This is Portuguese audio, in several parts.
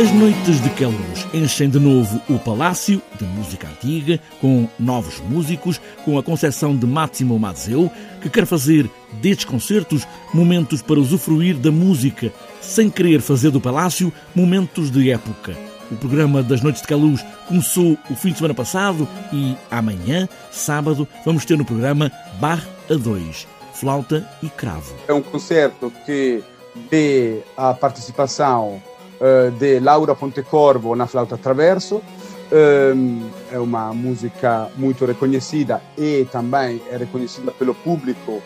As noites de Queluz enchem de novo o Palácio de Música Antiga, com novos músicos, com a concepção de Máximo Mazeu, que quer fazer destes concertos momentos para usufruir da música, sem querer fazer do Palácio momentos de época. O programa das Noites de Caluz começou o fim de semana passado e amanhã, sábado, vamos ter no programa Bar a 2, flauta e cravo. É um concerto que vê a participação uh, de Laura Pontecorvo na flauta traverso. Um, é uma música muito reconhecida e também é reconhecida pelo público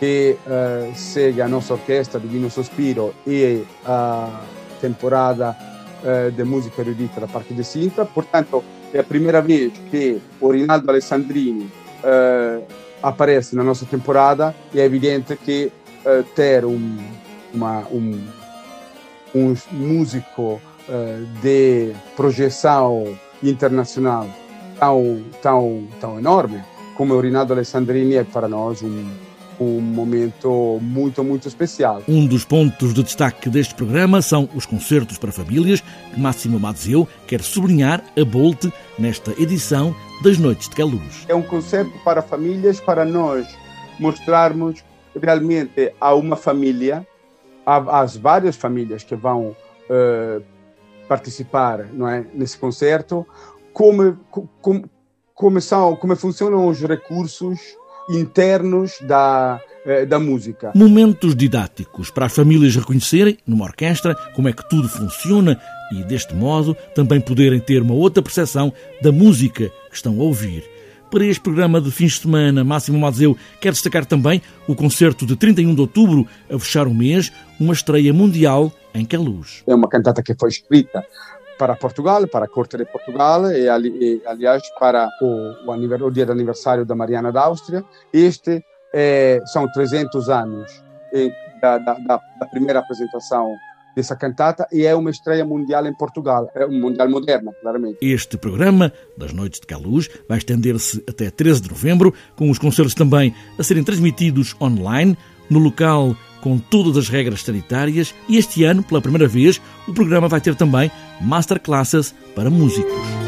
que uh, segue a nossa orquestra Divino Sospiro e a temporada uh, de música erudita da parte de Sintra. Portanto, é a primeira vez que o Rinaldo Alessandrini uh, aparece na nossa temporada e é evidente que ter um, uma, um, um músico de projeção internacional tão, tão, tão enorme como o Rinaldo Alessandrini é para nós um um momento muito, muito especial. Um dos pontos de destaque deste programa são os concertos para famílias que Máximo Mazeu quer sublinhar a Bolte nesta edição das Noites de Caluz. É um concerto para famílias, para nós mostrarmos realmente a uma família, às várias famílias que vão uh, participar não é, nesse concerto, como, como, como, são, como funcionam os recursos internos da, eh, da música. Momentos didáticos para as famílias reconhecerem, numa orquestra, como é que tudo funciona e, deste modo, também poderem ter uma outra percepção da música que estão a ouvir. Para este programa de fins de semana, Máximo Mazeu quer destacar também o concerto de 31 de outubro, a fechar o mês, uma estreia mundial em Queluz. É uma cantata que foi escrita para Portugal, para a Corte de Portugal e, e aliás, para o, o, o dia do aniversário da Mariana da Áustria. Este é, são 300 anos da, da, da, primeira apresentação dessa cantata e é uma estreia mundial em Portugal, é um mundial moderna, claramente. Este programa das Noites de Caluz vai estender-se até 13 de novembro, com os concertos também a serem transmitidos online no local com todas as regras sanitárias e este ano, pela primeira vez, o programa vai ter também masterclasses para músicos.